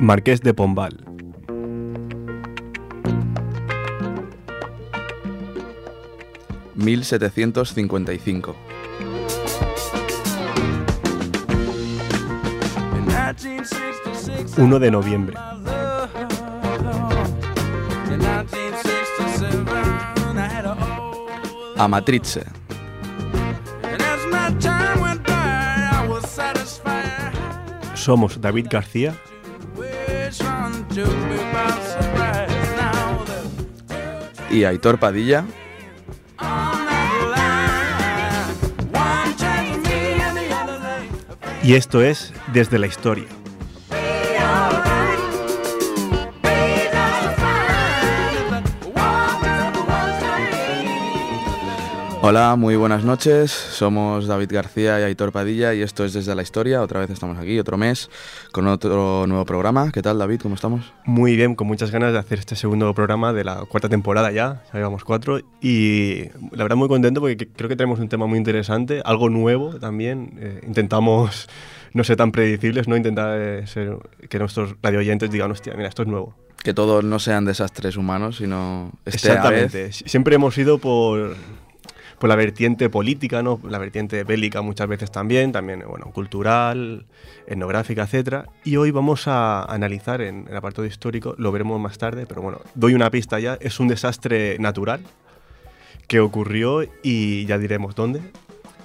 Marqués de Pombal. ...1755... 1 de noviembre. Amatrice. Somos David García y Aitor Padilla. Y esto es Desde la Historia. Hola, muy buenas noches. Somos David García y Aitor Padilla y esto es Desde la Historia. Otra vez estamos aquí, otro mes, con otro nuevo programa. ¿Qué tal, David? ¿Cómo estamos? Muy bien, con muchas ganas de hacer este segundo programa de la cuarta temporada ya. Ya llevamos cuatro y la verdad muy contento porque creo que tenemos un tema muy interesante, algo nuevo también. Eh, intentamos no ser tan predecibles, no intentar eh, ser, que nuestros radio oyentes digan, hostia, mira, esto es nuevo. Que todos no sean desastres humanos, sino este Exactamente. Siempre hemos ido por por la vertiente política, ¿no? la vertiente bélica muchas veces también, también bueno, cultural, etnográfica, etc. Y hoy vamos a analizar en el apartado histórico, lo veremos más tarde, pero bueno, doy una pista ya, es un desastre natural que ocurrió y ya diremos dónde.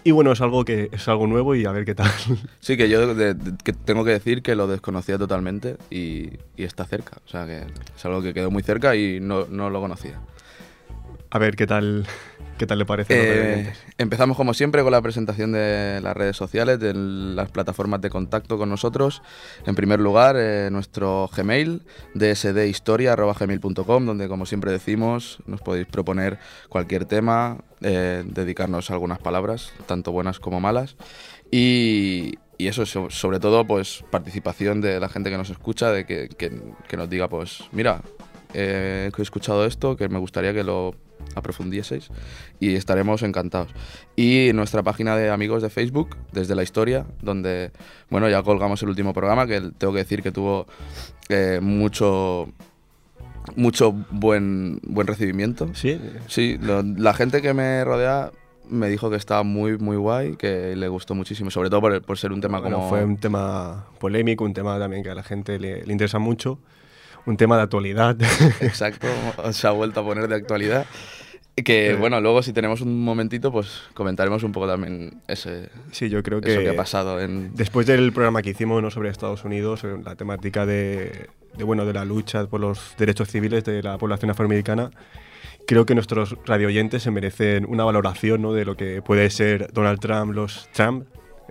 Y bueno, es algo que es algo nuevo y a ver qué tal. Sí, que yo que tengo que decir que lo desconocía totalmente y, y, está cerca. O sea, que es algo que quedó muy cerca y no, no lo conocía. A ver qué tal ¿Qué tal le parece? Eh, empezamos como siempre con la presentación de las redes sociales, de las plataformas de contacto con nosotros. En primer lugar, eh, nuestro Gmail, dsdhistoria.gmail.com, donde como siempre decimos, nos podéis proponer cualquier tema, eh, dedicarnos algunas palabras, tanto buenas como malas. Y, eso, sobre todo, pues participación de la gente que nos escucha, de que, que nos diga, pues, mira, he escuchado esto, que me gustaría que lo aprofundieseis y estaremos encantados. Y nuestra página de amigos de Facebook, desde la historia, donde, bueno, ya colgamos el último programa, que tengo que decir que tuvo eh, mucho mucho buen, buen recibimiento. Sí. Sí, la gente que me rodea me dijo que estaba muy, muy guay, que le gustó muchísimo, sobre todo por, por ser un tema como... Fue un tema polémico, un tema también que a la gente le, le interesa mucho un tema de actualidad. Exacto, se ha vuelto a poner de actualidad. Que eh. bueno, luego si tenemos un momentito, pues comentaremos un poco también ese. Sí, yo creo que, ha pasado en. Después del programa que hicimos ¿no? sobre Estados Unidos, la temática de, de, bueno, de la lucha por los derechos civiles de la población afroamericana, creo que nuestros radioyentes se merecen una valoración ¿no? de lo que puede ser Donald Trump, los Trump,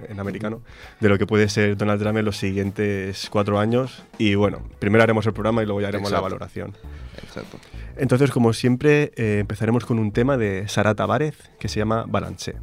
en americano, de lo que puede ser Donald Trump en los siguientes cuatro años. Y bueno, primero haremos el programa y luego ya haremos la valoración. Exacto. Entonces, como siempre, eh, empezaremos con un tema de Sara Tavares que se llama Balance.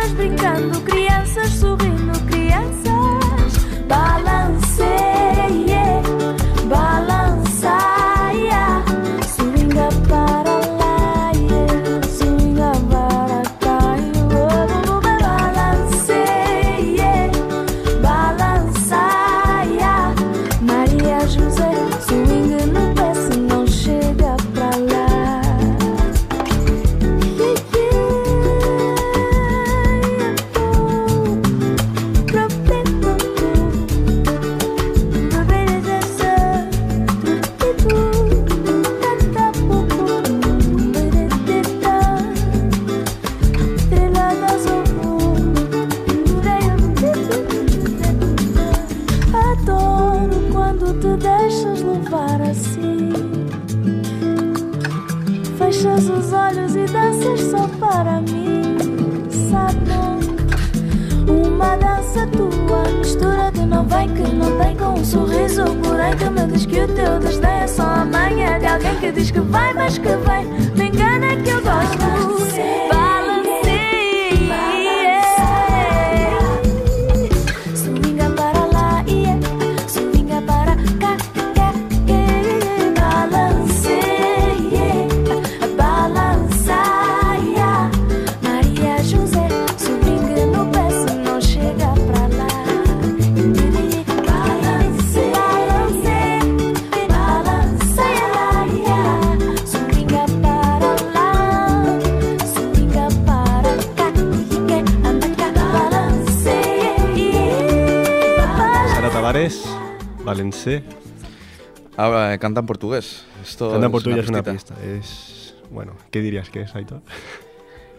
Crianças brincando, crianças sorrindo, Valencé. Ahora eh, canta en portugués. Esto Anda es por tuya es una pista. Es. Bueno, ¿qué dirías que es, Aitor?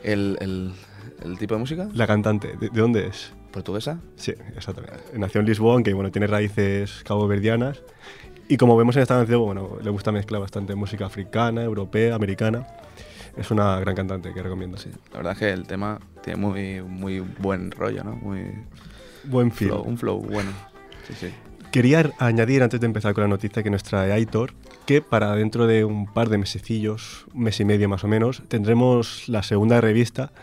¿El, el, el tipo de música? La cantante, ¿de, de dónde es? ¿Portuguesa? Sí, exactamente. Nació en Lisboa, aunque bueno, tiene raíces caboverdianas. Y como vemos en esta canción, bueno, le gusta mezclar bastante música africana, europea, americana. Es una gran cantante que recomiendo. Sí. La verdad es que el tema tiene muy, muy buen rollo, ¿no? Muy Buen flow, un flow bueno. Sí, sí. Quería añadir, antes de empezar con la noticia que nos trae Aitor, que para dentro de un par de mesecillos, un mes y medio más o menos, tendremos la segunda revista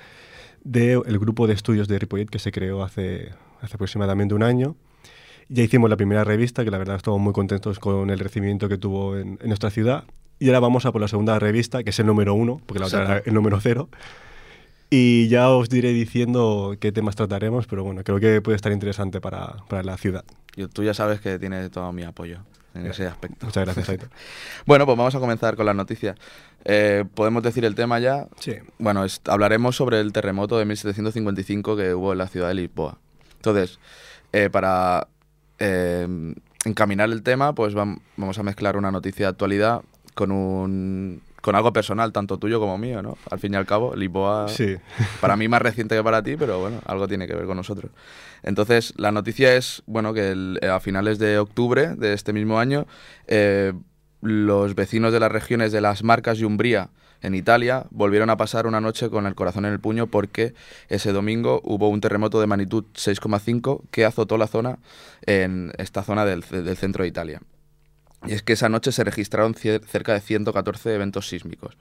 del grupo de estudios de Ripollet que se creó hace, hace aproximadamente un año. Ya hicimos la primera revista, que la verdad estamos muy contentos con el recibimiento que tuvo en, en nuestra ciudad. Y ahora vamos a por la segunda revista, que es el número uno, porque la otra era el número cero. Y ya os diré diciendo qué temas trataremos, pero bueno, creo que puede estar interesante para, para la ciudad. Yo- tú ya sabes que tiene todo mi apoyo en ese aspecto. Muchas gracias, Aitor. Bueno, pues vamos a comenzar con las noticias. Eh, Podemos decir el tema ya. Sí. Bueno, es- hablaremos sobre el terremoto de 1755 que hubo en la ciudad de Lisboa. Entonces, eh, para eh, encaminar el tema, pues vam- vamos a mezclar una noticia de actualidad con un con algo personal, tanto tuyo como mío, ¿no? Al fin y al cabo, Lisboa, Sí. para mí más reciente que para ti, pero bueno, algo tiene que ver con nosotros. Entonces, la noticia es, bueno, que el- a finales de octubre de este mismo año, eh, los vecinos de las regiones de las Marcas y Umbría en Italia volvieron a pasar una noche con el corazón en el puño porque ese domingo hubo un terremoto de magnitud 6,5 que azotó la zona en esta zona del, del centro de Italia. Y es que esa noche se registraron cerca de 114 eventos sísmicos.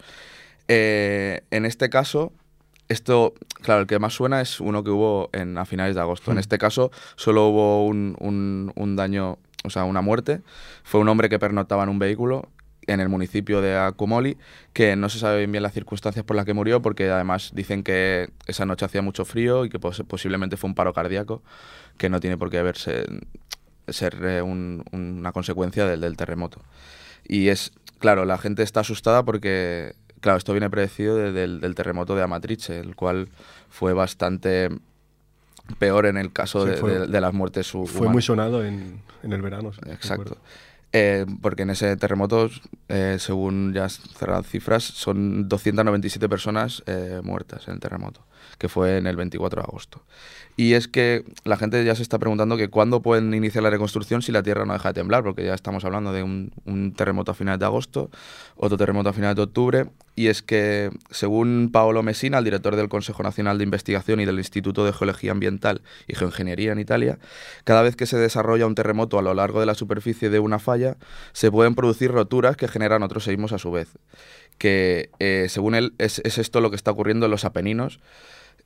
Eh, en este caso, esto, claro, el que más suena es uno que hubo en, a finales de agosto. En Mm. este caso, solo hubo un, un- un daño, o sea, una muerte. Fue un hombre que pernoctaba en un vehículo en el municipio de Acumoli, que no se sabe bien, las circunstancias por las que murió, porque además dicen que esa noche hacía mucho frío y que pos- posiblemente fue un paro cardíaco, que no tiene por qué verse, ser eh, un- una consecuencia del, del terremoto. Y es, claro, la gente está asustada porque, claro, esto viene predecido de- del, del terremoto de Amatrice, el cual fue bastante peor en el caso Sí, de, fue- de- de las muertes hu- Fue humanas. muy sonado en, en el verano. sí, Exacto. Eh, porque en ese terremoto, eh, según ya cerradas cifras, son 297 personas eh, muertas en el terremoto. Que fue en el 24 de agosto. Y es que la gente ya se está preguntando que cuándo pueden iniciar la reconstrucción si la Tierra no deja de temblar, porque ya estamos hablando de un, terremoto a finales de agosto, otro terremoto a finales de octubre, y es que según Paolo Messina, el director del Consejo Nacional de Investigación y del Instituto de Geología Ambiental y Geoingeniería en Italia, cada vez que se desarrolla un terremoto a lo largo de la superficie de una falla, se pueden producir roturas que generan otros seísmos a su vez. Que eh, según él es esto lo que está ocurriendo en los Apeninos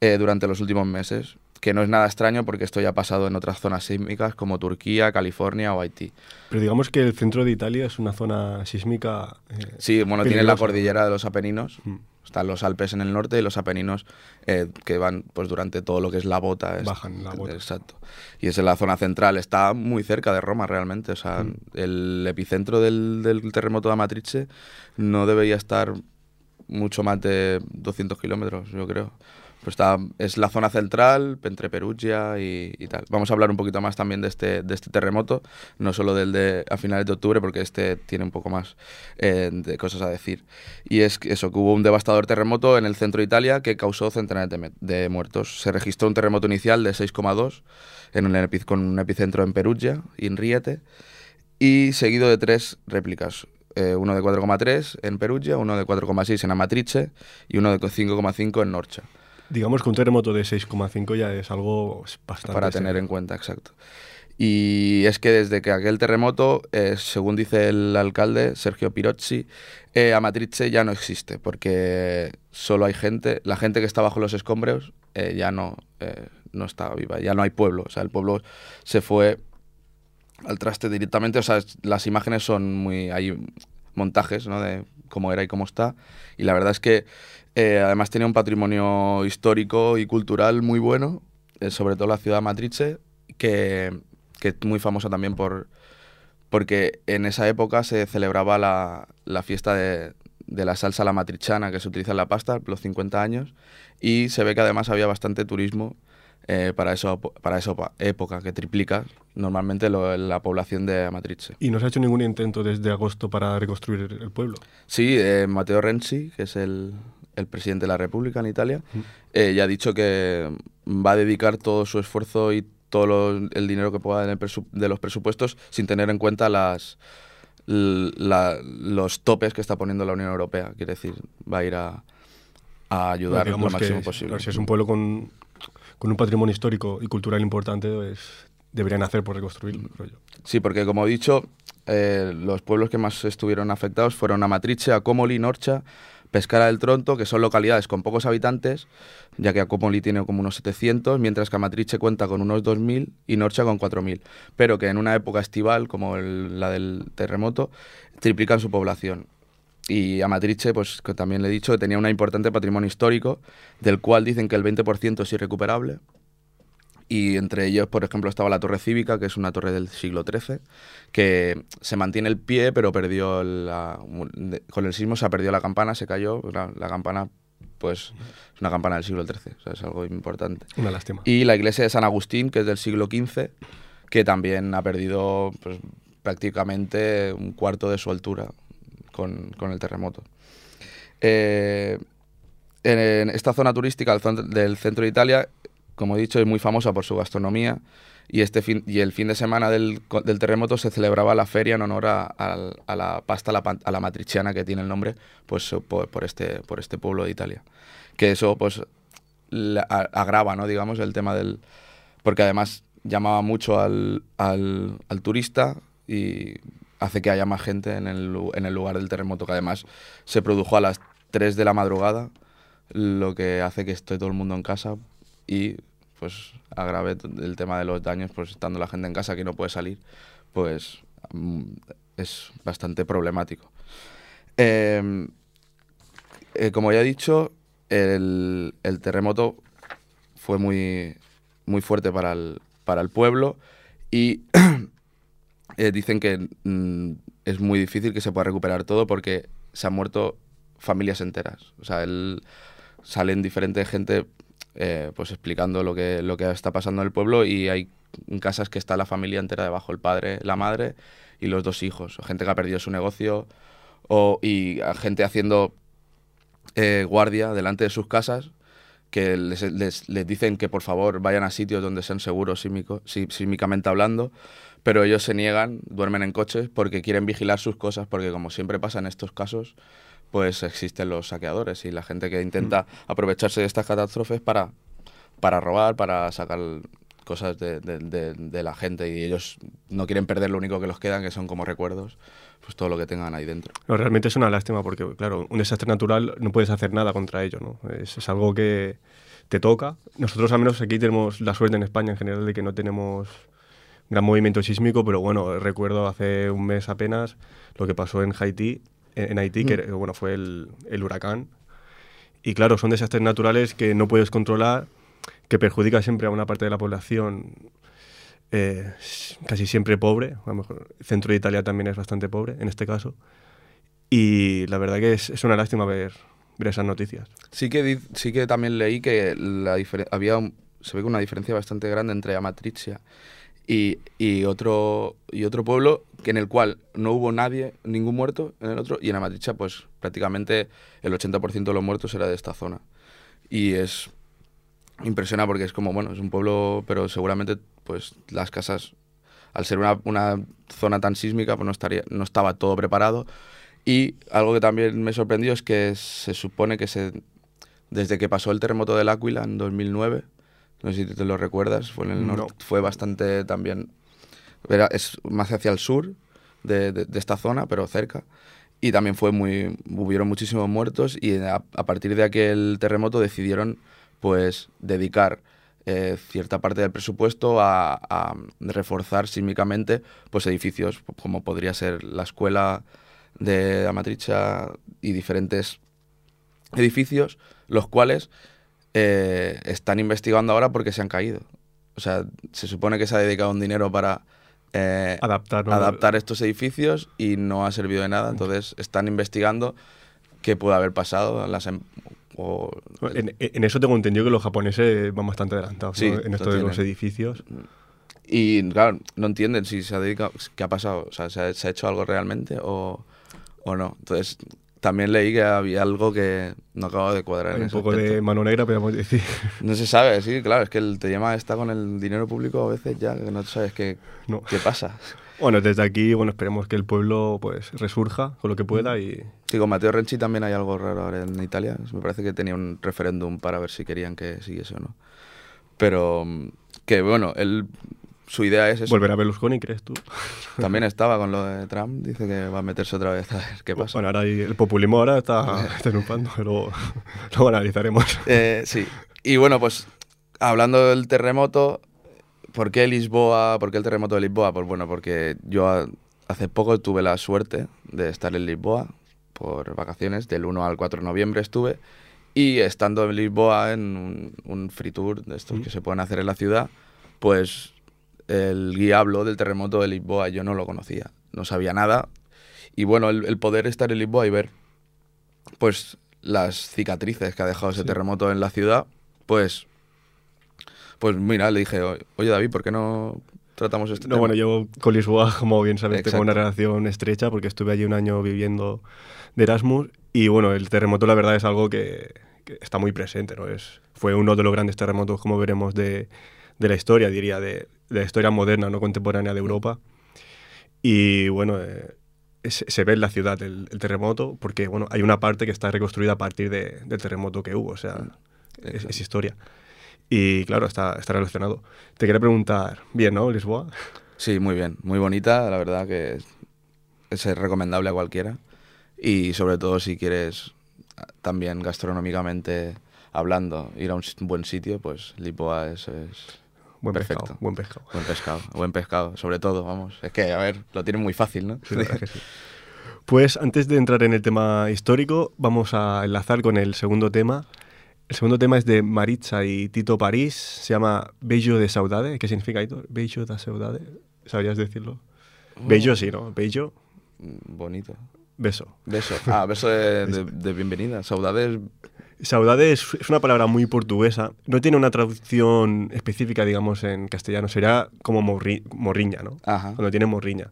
eh, durante los últimos meses que no es nada extraño porque esto ya ha pasado en otras zonas sísmicas como Turquía, California o Haití. Pero digamos que el centro de Italia es una zona sísmica. Eh, sí, bueno, tiene la cordillera de los Apeninos. Mm. Están los Alpes en el norte y los Apeninos eh, que van pues durante todo lo que es la bota. Bajan la bota. Exacto. Y es en la zona central. Está muy cerca de Roma realmente. O sea, mm. el epicentro del, del terremoto de Amatrice no debería estar mucho más de 200 kilómetros, yo creo. Pues está, es la zona central, entre Perugia y, tal. Vamos a hablar un poquito más también de este, de este terremoto, no solo del de a finales de octubre, porque este tiene un poco más eh, de cosas a decir. Y es eso, que hubo un devastador terremoto en el centro de Italia que causó centenares de, muertos. Se registró un terremoto inicial de 6,2 en un con un epicentro en Perugia, en Riete, y seguido de tres réplicas. Eh, uno de 4,3 en Perugia, uno de 4,6 en Amatrice y uno de 5,5 en Norcia. Digamos que un terremoto de 6,5 ya es algo bastante... Para tener en cuenta, exacto. Y es que desde que aquel terremoto, eh, según dice el alcalde Sergio Pirozzi, eh, Amatrice ya no existe, porque solo hay gente, la gente que está bajo los escombros eh, ya no, eh, no está viva, ya no hay pueblo, o sea, el pueblo se fue al traste directamente, o sea, las imágenes son muy, hay montajes, ¿no? De cómo era y cómo está, y la verdad es que eh, además tenía un patrimonio histórico y cultural muy bueno, eh, sobre todo la ciudad de Matrice, que, que, es muy famosa también por porque en esa época se celebraba la, la fiesta de, de, la salsa la matrichana que se utiliza en la pasta, los 50 años, y se ve que además había bastante turismo eh, para, eso, para esa época, que triplica normalmente la población de Amatrice. ¿Y no se ha hecho ningún intento desde agosto para reconstruir el pueblo? Sí, eh, Matteo Renzi, que es el, el presidente de la República en Italia, eh, ya ha dicho que va a dedicar todo su esfuerzo y todo el dinero que pueda de los presupuestos sin tener en cuenta las, los topes que está poniendo la Unión Europea. Quiere decir, va a ir a, a ayudar lo máximo posible. Si es un pueblo con, con, un patrimonio histórico y cultural importante, pues, deberían hacer por reconstruirlo. Sí, porque como he dicho, eh, los pueblos que más estuvieron afectados fueron Amatrice, Acomoli, Norcha, Pescara del Tronto, que son localidades con pocos habitantes, ya que Acomoli tiene como unos 700, mientras que Amatrice cuenta con unos 2.000 y Norcha con 4.000, pero que en una época estival, como la del terremoto, triplican su población. Y Amatrice, pues también le he dicho, que tenía un importante patrimonio histórico, del cual dicen que el 20% es irrecuperable, y entre ellos, por ejemplo, estaba la Torre Cívica, que es una torre del siglo XIII, que se mantiene el pie, pero perdió la, con el sismo se ha perdido la campana, se cayó, la, la campana pues es una campana del siglo XIII, o sea, es algo importante. Una lástima. Y la iglesia de San Agustín, que es del siglo XV, que también ha perdido pues, prácticamente un cuarto de su altura con, con el terremoto. Eh, en esta zona turística del centro de Italia como he dicho, es muy famosa por su gastronomía y, este fin, y el fin de semana del, terremoto se celebraba la feria en honor a, la pasta a la matriciana que tiene el nombre pues, por, este, por este pueblo de Italia. Que eso pues agrava, ¿no? digamos, el tema del... Porque además llamaba mucho al turista y hace que haya más gente en el, en el lugar del terremoto, que además se produjo a las 3 de la madrugada, lo que hace que esté todo el mundo en casa y pues agrave el tema de los daños, pues estando la gente en casa que no puede salir, pues mm, es bastante problemático. Em, eh, como ya he dicho, el, terremoto fue muy, muy fuerte para el, para el pueblo y eh, dicen que mm, es muy difícil que se pueda recuperar todo porque se han muerto familias enteras. O sea, el, salen diferente gente eh, pues explicando lo que, lo que está pasando en el pueblo y hay casas que está la familia entera debajo, el padre, la madre y los dos hijos, gente que ha perdido su negocio o, y gente haciendo eh, guardia delante de sus casas que les, les- dicen que por favor vayan a sitios donde sean seguros sí- sísmicamente hablando, pero ellos se niegan, duermen en coches porque quieren vigilar sus cosas, porque como siempre pasa en estos casos, pues existen los saqueadores y la gente que intenta aprovecharse de estas catástrofes para, para robar, para sacar cosas de, de- de- de la gente y ellos no quieren perder lo único que los quedan, que son como recuerdos, pues todo lo que tengan ahí dentro. No, realmente es una lástima porque, claro, un desastre natural no puedes hacer nada contra ello, ¿no? Es, es algo que te toca. Nosotros al menos aquí tenemos la suerte en España en general de que no tenemos gran movimiento sísmico, pero bueno, recuerdo hace un mes apenas lo que pasó en Haití, en, en Haití, que era- bueno, fue el, el huracán. Y claro, son desastres naturales que no puedes controlar, que perjudica siempre a una parte de la población eh, casi siempre pobre. A lo mejor el centro de Italia también es bastante pobre en este caso. Y la verdad que es, es una lástima ver, ver esas noticias. Sí que, sí que también leí que la había un- se ve una diferencia bastante grande entre Amatricia y, y otro, y otro pueblo que en el cual no hubo nadie, ningún muerto en el otro, y en Amatricia pues prácticamente el 80% de los muertos era de esta zona. Y es impresiona porque es como, bueno, es un pueblo, pero seguramente pues las casas, al ser una, una zona tan sísmica, pues no, estaría, no estaba todo preparado. Y algo que también me sorprendió es que se supone que se, desde que pasó el terremoto del Áquila en 2009, no sé si te lo recuerdas, fue en el No. norte, fue bastante también, era, es más hacia el sur de, de- de esta zona, pero cerca. Y también fue muy, hubieron muchísimos muertos y a, a partir de aquel terremoto decidieron pues dedicar eh, cierta parte del presupuesto a, a reforzar sísmicamente pues edificios como podría ser la escuela de Amatricha y diferentes edificios, los cuales eh, están investigando ahora porque se han caído. O sea, se supone que se ha dedicado un dinero para eh, Adaptar, ¿no? adaptar estos edificios y no ha servido de nada. Entonces están investigando qué puede haber pasado. Las em- o- En, en eso tengo entendido que los japoneses van bastante adelantados Sí, ¿no? en esto de los edificios. y claro, no entienden si se ha dedicado, qué ha pasado, o sea, ¿se ha, se ha hecho algo realmente o, o no? Entonces también leí que había algo que no acababa de cuadrar. Hay un poco de aspecto. mano negra, podemos decir. No se sabe, sí, claro, es que el tema está con el dinero público a veces ya, que no sabes qué, No. qué pasa. Bueno, desde aquí, bueno, esperemos que el pueblo pues resurja con lo que pueda y Sí, con Matteo Renzi también hay algo raro ahora en Italia. Me parece que tenía un referéndum para ver si querían que siguiese o no. Pero mm, que bueno, él, su idea es eso. volver a Berlusconi, ¿crees tú? También estaba con lo de Trump, dice que va a meterse otra vez a ver qué pasa. Bueno, ahora el populismo ahora está, está luego lo analizaremos. Eh, sí. Y bueno, pues hablando del terremoto, ¿por qué Lisboa? ¿Por qué el terremoto de Lisboa? Pues bueno, porque yo hace poco tuve la suerte de estar en Lisboa por vacaciones, del 1 al 4 de noviembre estuve, y estando en Lisboa en un, un free tour de estos Mm. que se pueden hacer en la ciudad, pues el guía habló del terremoto de Lisboa, yo no lo conocía, no sabía nada, y bueno, el, el poder estar en Lisboa y ver pues las cicatrices que ha dejado ese Sí. terremoto en la ciudad, pues pues mira, le dije, oye David, ¿por qué no tratamos este No, tema? bueno, yo con Lisboa, como bien sabes, tengo una Exacto. relación estrecha porque estuve allí un año viviendo de Erasmus y bueno, el terremoto la verdad es algo que, que está muy presente, ¿no? Es, fue uno de los grandes terremotos, como veremos, de, de la historia, diría, de la historia moderna, no contemporánea de Europa. Y bueno, eh, se, se ve en la ciudad el, el terremoto porque bueno, hay una parte que está reconstruida a partir de- del terremoto que hubo, o sea, es, Exacto. es historia. Y claro, está, está relacionado. Te quería preguntar, bien, ¿no, Lisboa? Sí, muy bien, muy bonita, la verdad que es, es recomendable a cualquiera. Y sobre todo si quieres ah, también gastronómicamente hablando, ir a un buen sitio, pues Lisboa es, es Buen Perfecto. pescado, buen pescado. buen pescado, buen pescado, sobre todo, vamos. Es que, a ver, lo tienen muy fácil, ¿no? Sí, la verdad que sí. Pues antes de entrar en el tema histórico, vamos a enlazar con el segundo tema. El segundo tema es de Maritza y Tito París, se llama Bello de Saudade. ¿Qué significa, Hitor? Bello de Saudade. ¿Sabrías decirlo? Bello sí, ¿no? Bello, Mm, Bonito. beso. Beso. Ah, beso de, de- de bienvenida. Saudades. Saudade es, es una palabra muy portuguesa. No tiene una traducción específica, digamos, en castellano. Sería como morri- morriña, ¿no? Ajá. Cuando tiene morriña.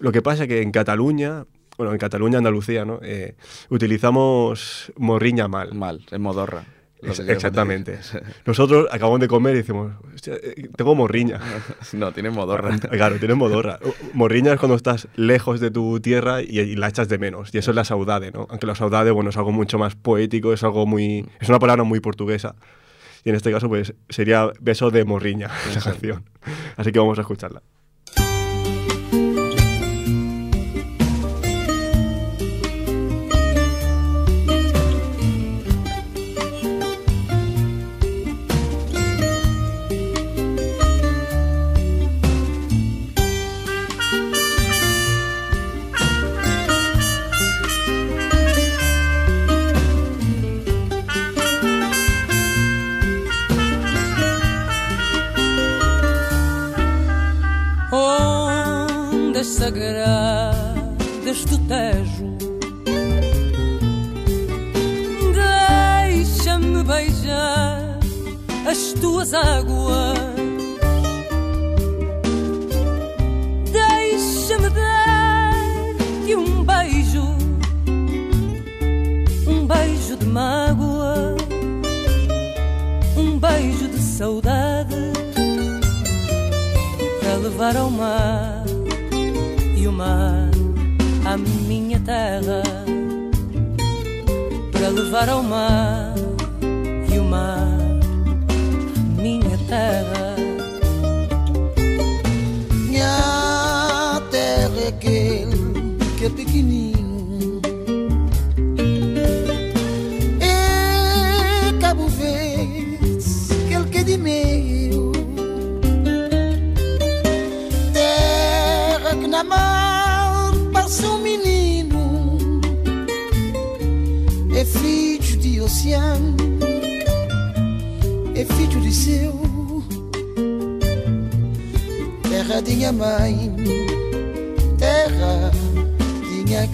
Lo que pasa es que en Cataluña, bueno, en Cataluña, Andalucía, ¿no? Eh, utilizamos morriña mal. Mal, en modorra. Exactamente. Nosotros acabamos de comer y decimos, "Hostia, eh, tengo morriña. no, tiene modorra. Claro, tienes modorra. Morriña es cuando estás lejos de tu tierra y, y la echas de menos. Y eso es la saudade, ¿no? Aunque la saudade, bueno, es algo mucho más poético, es algo muy... Es una palabra muy portuguesa. Y en este caso, pues, sería beso de morriña, esa canción. Así que vamos a escucharla. As tuas águas. Deixa-me dar-te um beijo, um beijo de mágoa, um beijo de saudade para levar ao mar e o mar à minha terra para levar ao mar é pequenino. É Cabo Verde, aquele que é de meio. Terra que na mar passa um menino. É filho de oceano É filho de seu. Terra de minha mãe,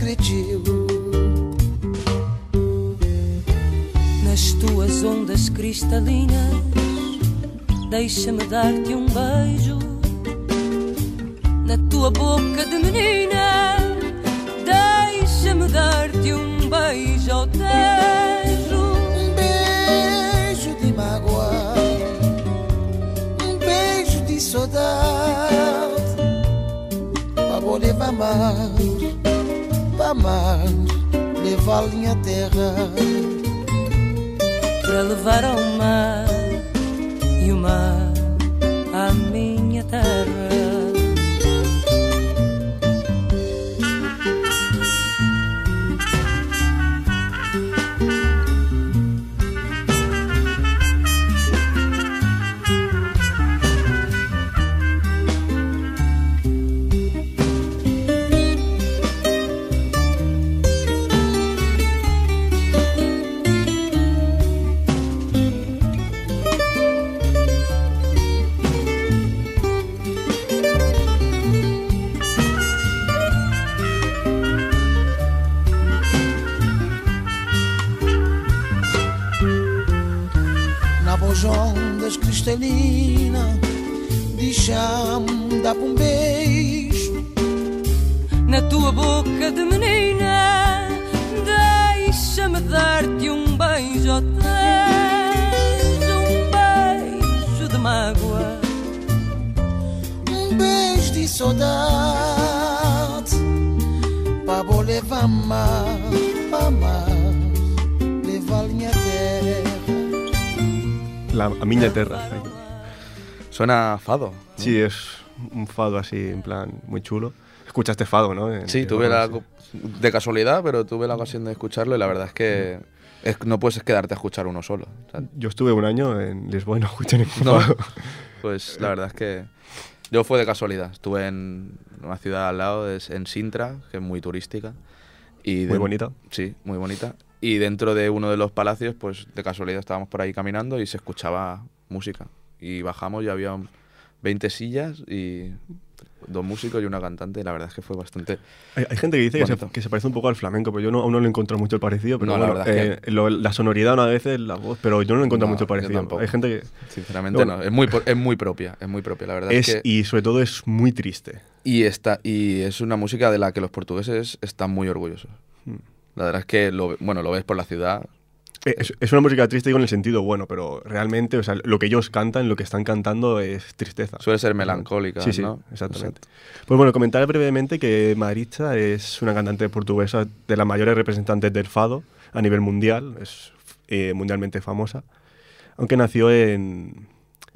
cresceu. nas tuas ondas cristalinas. Deixa-me dar-te um beijo na tua boca de menina. Deixa-me dar-te um beijo ao tejo. Um beijo de mágoa, um beijo de saudade, vou levar mar, mar, levar minha terra. para levar ao mar e o mar à minha terra. Cristalina, deixa-me dar um beijo. na tua boca de menina. Deixa-me dar-te um beijo um beijo de mágoa, Um beijo de saudade Pra vou La, a miña terra. Suena a fado. ¿no? Sí, es un fado así, en plan, muy chulo. Escuchaste fado, ¿no? En- Sí, tuve la, de casualidad, pero tuve la ocasión de escucharlo y la verdad es que es- no puedes quedarte a escuchar uno solo. O sea, Yo estuve un año en Lisboa y no escuché ningún No. fado. pues la verdad es que yo fue de casualidad. Estuve en una ciudad al lado, en Sintra, que es muy turística. Y Muy de- bonita. Sí, muy bonita. Y dentro de uno de los palacios, pues de casualidad estábamos por ahí caminando y se escuchaba música. Y bajamos y había 20 sillas y dos músicos y una cantante. La verdad es que fue bastante... Hay, hay gente que dice que se, que se parece un poco al flamenco, pero yo no, aún no le encuentro mucho el parecido. Pero No, la bueno, es eh, lo- la sonoridad una vez, la voz, pero yo no le encuentro No, mucho el parecido. tampoco. Hay gente que Sinceramente Bueno. no, es muy, es muy propia, es muy propia, la verdad es, es que... y sobre todo es muy triste. Y, está, y es una música de la que los portugueses están muy orgullosos. Mm. La verdad es que, lo, bueno, lo ves por la ciudad, Eh, Es, es una música triste digo en el sentido bueno, pero realmente, o sea, lo que ellos cantan, lo que están cantando es tristeza. Suele ser melancólica, Sí, sí, ¿no? exactamente. Pues bueno, comentar brevemente que Maritza es una cantante portuguesa de las mayores representantes del fado a nivel mundial, es eh, mundialmente famosa, aunque nació en,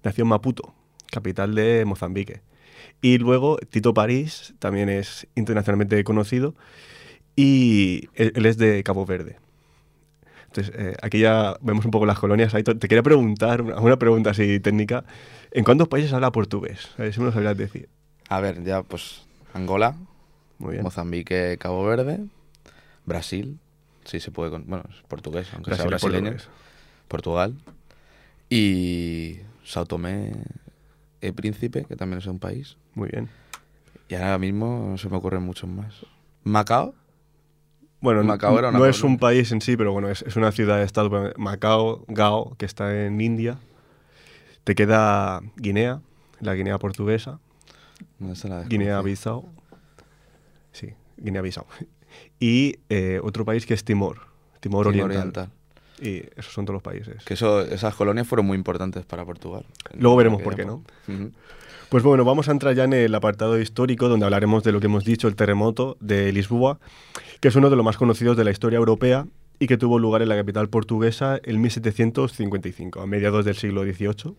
nació en Maputo, capital de Mozambique. Y luego Tito París también es internacionalmente conocido y él, él es de Cabo Verde. Entonces, eh, aquí ya vemos un poco las colonias. Te quería preguntar, una una pregunta así técnica. ¿En cuántos países habla portugués? A ver si me lo sabrías decir. A ver, ya pues Angola, Muy bien. Mozambique, Cabo Verde, Brasil, sí se puede, con- bueno, es portugués, aunque sea Brasil brasileño, portugués. Portugal y Sao Tomé y Príncipe, que también es un país. Muy bien. Y ahora mismo no se me ocurren muchos más. Macao, Bueno, Macao era una no es un país en sí, pero bueno, es, es una ciudad-estado. Macao, Gao, que está en India. Te queda Guinea, la Guinea portuguesa. ¿dónde está la desconocida? Guinea-Bissau. Sí, Guinea-Bissau. Y eh, otro país que es Timor. Timor, Timor Oriental. Oriental. Y esos son todos los países. Que eso, esas colonias fueron muy importantes para Portugal. Luego veremos por qué, época. Ujú. Pues bueno, vamos a entrar ya en el apartado histórico donde hablaremos de lo que hemos dicho, el terremoto de Lisboa, que es uno de los más conocidos de la historia europea y que tuvo lugar en la capital portuguesa en 1755, a mediados del siglo XVIII.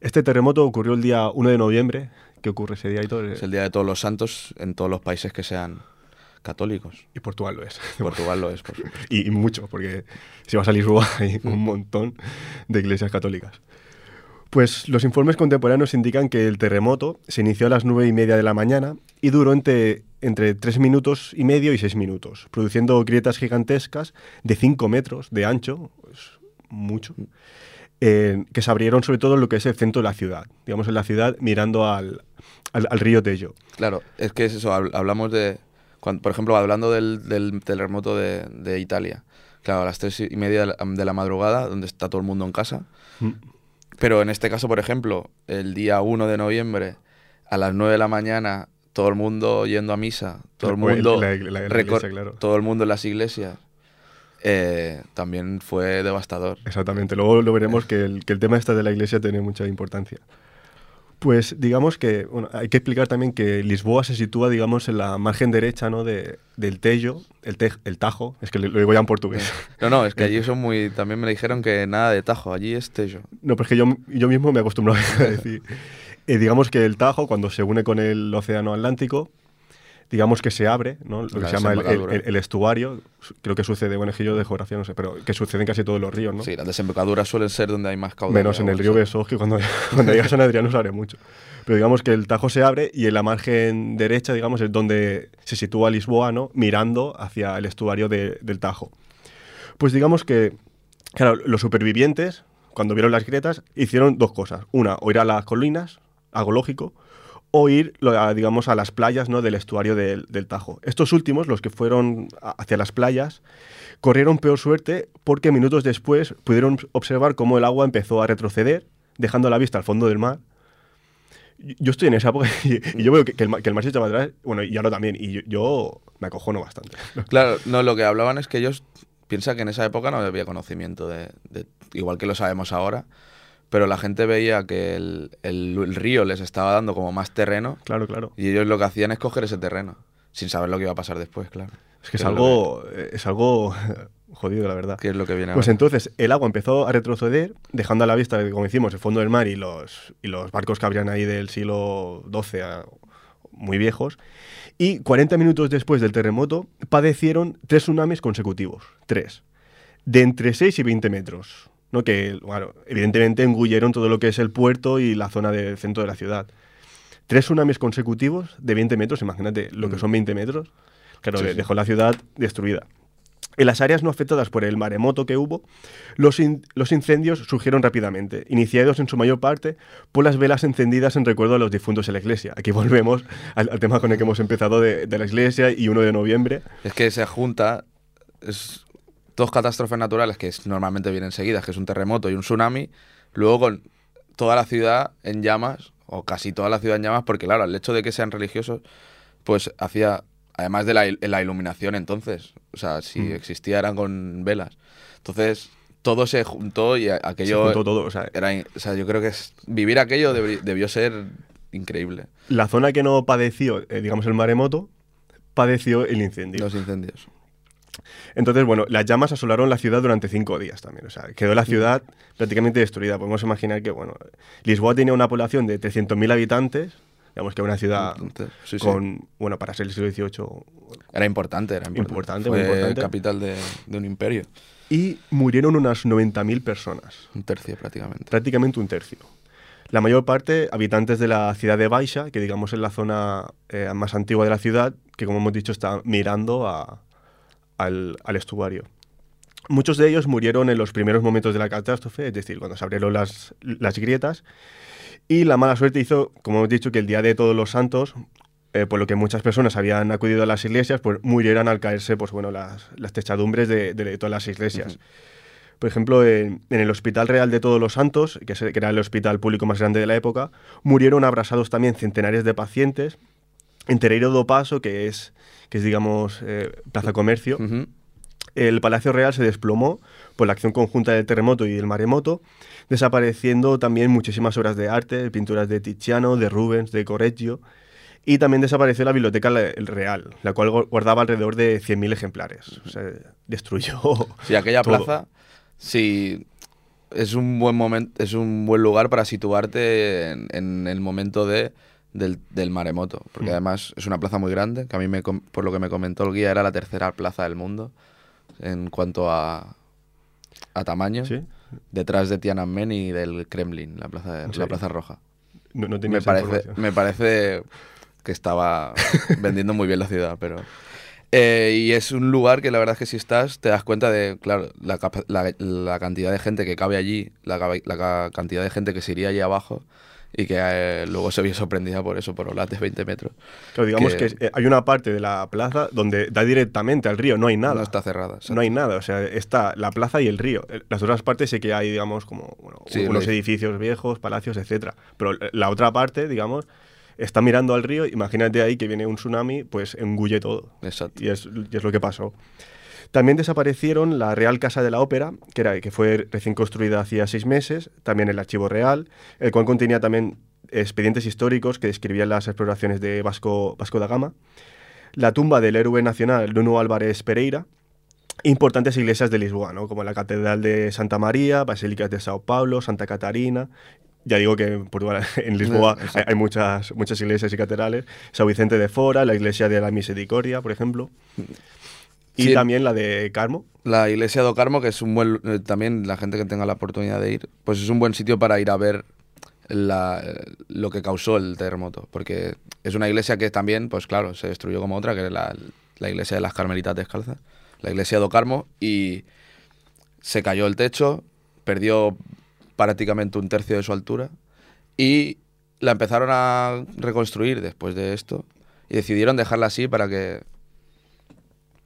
Este terremoto ocurrió el día 1 de noviembre. ¿Qué ocurre ese día, Aitor? Es el Día de Todos los Santos en todos los países que sean católicos. Y Portugal lo es. Portugal lo es, por supuesto. y, y mucho, porque si vas a Lisboa hay un montón de iglesias católicas. Pues los informes contemporáneos indican que el terremoto se inició a las nueve y media de la mañana y duró entre, entre tres minutos y medio y seis minutos, produciendo grietas gigantescas de 5 metros de ancho, es mucho, eh, que se abrieron sobre todo en lo que es el centro de la ciudad, digamos en la ciudad mirando al, al, al río Tello. Claro, es que es eso, hab- hablamos de, por ejemplo, hablando del, del terremoto de, de Italia, claro, a las tres y media de la, madrugada, donde está todo el mundo en casa, Mm. pero en este caso, por ejemplo, el día 1 de noviembre, a las 9 de la mañana, todo el mundo yendo a misa, todo el mundo, la- la- la recor- iglesia, claro. todo el mundo en las iglesias, eh, también fue devastador. Exactamente, luego lo veremos que el, que el tema este de la iglesia tiene mucha importancia. Pues digamos que bueno, hay que explicar también que Lisboa se sitúa, digamos, en la margen derecha ¿no? de, del Tello, el, tej- el Tajo, es que lo digo ya en portugués. No, no, es que allí son muy, también me dijeron que nada de tajo, allí es tello. No, pero es que yo, yo mismo me acostumbro a decir. Eh, digamos que el Tajo, cuando se une con el Océano Atlántico, digamos que se abre, ¿no? lo que La se llama el, estuario. Creo que sucede, bueno, es que yo de geografía no sé, pero que sucede en casi todos los ríos, ¿no? Sí, las desembocaduras suelen ser donde hay más caudal. Menos en el río. Besós, que cuando, cuando llega a San Adrián no se abre mucho. Pero digamos que el Tajo se abre y en la margen derecha, digamos, es donde se sitúa Lisboa, ¿no? Mirando hacia el estuario de- del Tajo. Pues digamos que, claro, los supervivientes, cuando vieron las grietas, hicieron dos cosas. Una, o ir a las colinas, algo lógico, o ir, digamos, a las playas ¿no? del estuario del, del Tajo. Estos últimos, los que fueron hacia las playas, corrieron peor suerte porque minutos después pudieron observar cómo el agua empezó a retroceder, dejando la vista al fondo del mar. Yo estoy en esa época y, yo veo que, el, que el mar se echa para atrás, bueno, y ahora también, y yo, me acojono bastante. Claro, no, lo que hablaban es que ellos piensan que en esa época no había conocimiento de- igual que lo sabemos ahora, pero la gente veía que el, el- el río les estaba dando como más terreno Claro, claro. y ellos lo que hacían es coger ese terreno, sin saber lo que iba a pasar después, claro. Es que es algo, es algo jodido, la verdad. que- ¿Qué es lo que viene Pues ahora? entonces el agua empezó a retroceder, dejando a la vista, como decimos, el fondo del mar y los, y los barcos que habrían ahí del siglo XII, a- muy viejos. Y 40 minutos después del terremoto padecieron tres tsunamis consecutivos, tres, de entre 6 y 20 metros, ¿no? que bueno, evidentemente engulleron todo lo que es el puerto y la zona del centro de la ciudad. Tres tsunamis consecutivos de 20 metros, imagínate lo que Mm. son 20 metros, claro, Sí, de- sí. dejó la ciudad destruida. En las áreas no afectadas por el maremoto que hubo, los, in- los incendios surgieron rápidamente, iniciados en su mayor parte por las velas encendidas en recuerdo a los difuntos en la iglesia. Aquí volvemos al, al tema con el que hemos empezado de, de la iglesia y 1 de noviembre. Es que se junta es dos catástrofes naturales que normalmente vienen seguidas, que es un terremoto y un tsunami, luego con toda la ciudad en llamas, o casi toda la ciudad en llamas, porque claro, el hecho de que sean religiosos, pues hacía, además de la, il- la iluminación entonces, o sea, si Mm. existía eran con velas. Entonces, todo se juntó y a- Se aquello juntó todo, o sea, era, o sea, yo creo que es- vivir aquello debi- debió ser increíble. la zona que no padeció, eh, digamos, el maremoto, padeció el incendio. Los incendios. Entonces, bueno, las llamas asolaron la ciudad durante cinco días también. O sea, quedó la ciudad prácticamente destruida. Podemos imaginar que, bueno, Lisboa tenía una población de 300.000 habitantes, digamos que una ciudad sí. con, bueno, para ser el siglo XVIII, Era importante, era importante. Importante, Fue muy importante. capital de, de un imperio. y murieron unas 90.000 personas, Un tercio prácticamente. prácticamente un tercio. La mayor parte habitantes de la ciudad de Baixa, que digamos es la zona eh, más antigua de la ciudad, que como hemos dicho está mirando a- al, al estuario. Muchos de ellos murieron en los primeros momentos de la catástrofe, es decir, cuando se abrieron las, las grietas. Y la mala suerte hizo, como hemos dicho, que el día de todos los santos, eh, por lo que muchas personas habían acudido a las iglesias, pues murieran al caerse pues, bueno, las, las techadumbres de, de todas las iglesias. Por ejemplo, en, en el Hospital Real de Todos los Santos, que, es- que era el hospital público más grande de la época, murieron abrasados también centenares de pacientes. En Tereiro do Paso, que es, que es digamos, eh, Plaza Comercio, el Palacio Real se desplomó por la acción conjunta del terremoto y el maremoto, desapareciendo también muchísimas obras de arte, pinturas de Tiziano, de Rubens, de Correggio, y también desapareció la Biblioteca Real, la cual gu- guardaba alrededor de 100.000 ejemplares. O sea, destruyó. Sí, aquella todo. plaza, sí, es un buen momento, es un buen lugar para situarte en, en el momento de, del, del maremoto, porque Mm. además es una plaza muy grande, que a mí, me, por lo que me comentó el guía, era la tercera plaza del mundo en cuanto a, a tamaño, ¿Sí? detrás de Tiananmen y del Kremlin, la plaza, de- la plaza roja. No, no tenía Me parece, me parece que estaba vendiendo muy bien la ciudad, pero... Eh, y es un lugar que la verdad es que si estás te das cuenta de, claro, la, la- la cantidad de gente que cabe allí, la, la ca- cantidad de gente que se iría allí abajo y que eh, luego se vio sorprendida por eso, por olas de 20 metros. Claro, digamos que- que, eh, hay una parte de la plaza donde da directamente al río, no hay nada. No está cerrada. exacto. No hay nada, o sea, está la plaza y el río. Eh, Las otras partes sí que hay, digamos, como bueno, Sí, unos edificios viejos, palacios, etcétera. Pero eh, la otra parte, digamos, está mirando al río, imagínate ahí que viene un tsunami, pues engulle todo. Exacto. Y es, y es lo que pasó. También desaparecieron la Real Casa de la Ópera, que, era, que fue recién construida hacía seis meses, también el Archivo Real, el cual contenía también expedientes históricos que describían las exploraciones de Vasco, Vasco da Gama, la tumba del héroe nacional Nuno Álvarez Pereira, importantes iglesias de Lisboa, ¿no? como la Catedral de Santa María, Basílicas de Sao Paulo, Santa Catarina. Ya digo que en, Portugal, en Lisboa hay muchas, muchas iglesias y catedrales. San Vicente de Fora, la iglesia de la Misericordia, por ejemplo. Y Sí. también la de Carmo. La iglesia do Carmo, que es un buen, eh, también la gente que tenga la oportunidad de ir, pues es un buen sitio para ir a ver la- eh, lo que causó el terremoto, porque es una iglesia que también, pues claro, se destruyó como otra, que es la, la iglesia de las Carmelitas Descalzas, la iglesia do Carmo, y se cayó el techo, perdió prácticamente un tercio de su altura, y la empezaron a reconstruir después de esto, y decidieron dejarla así para que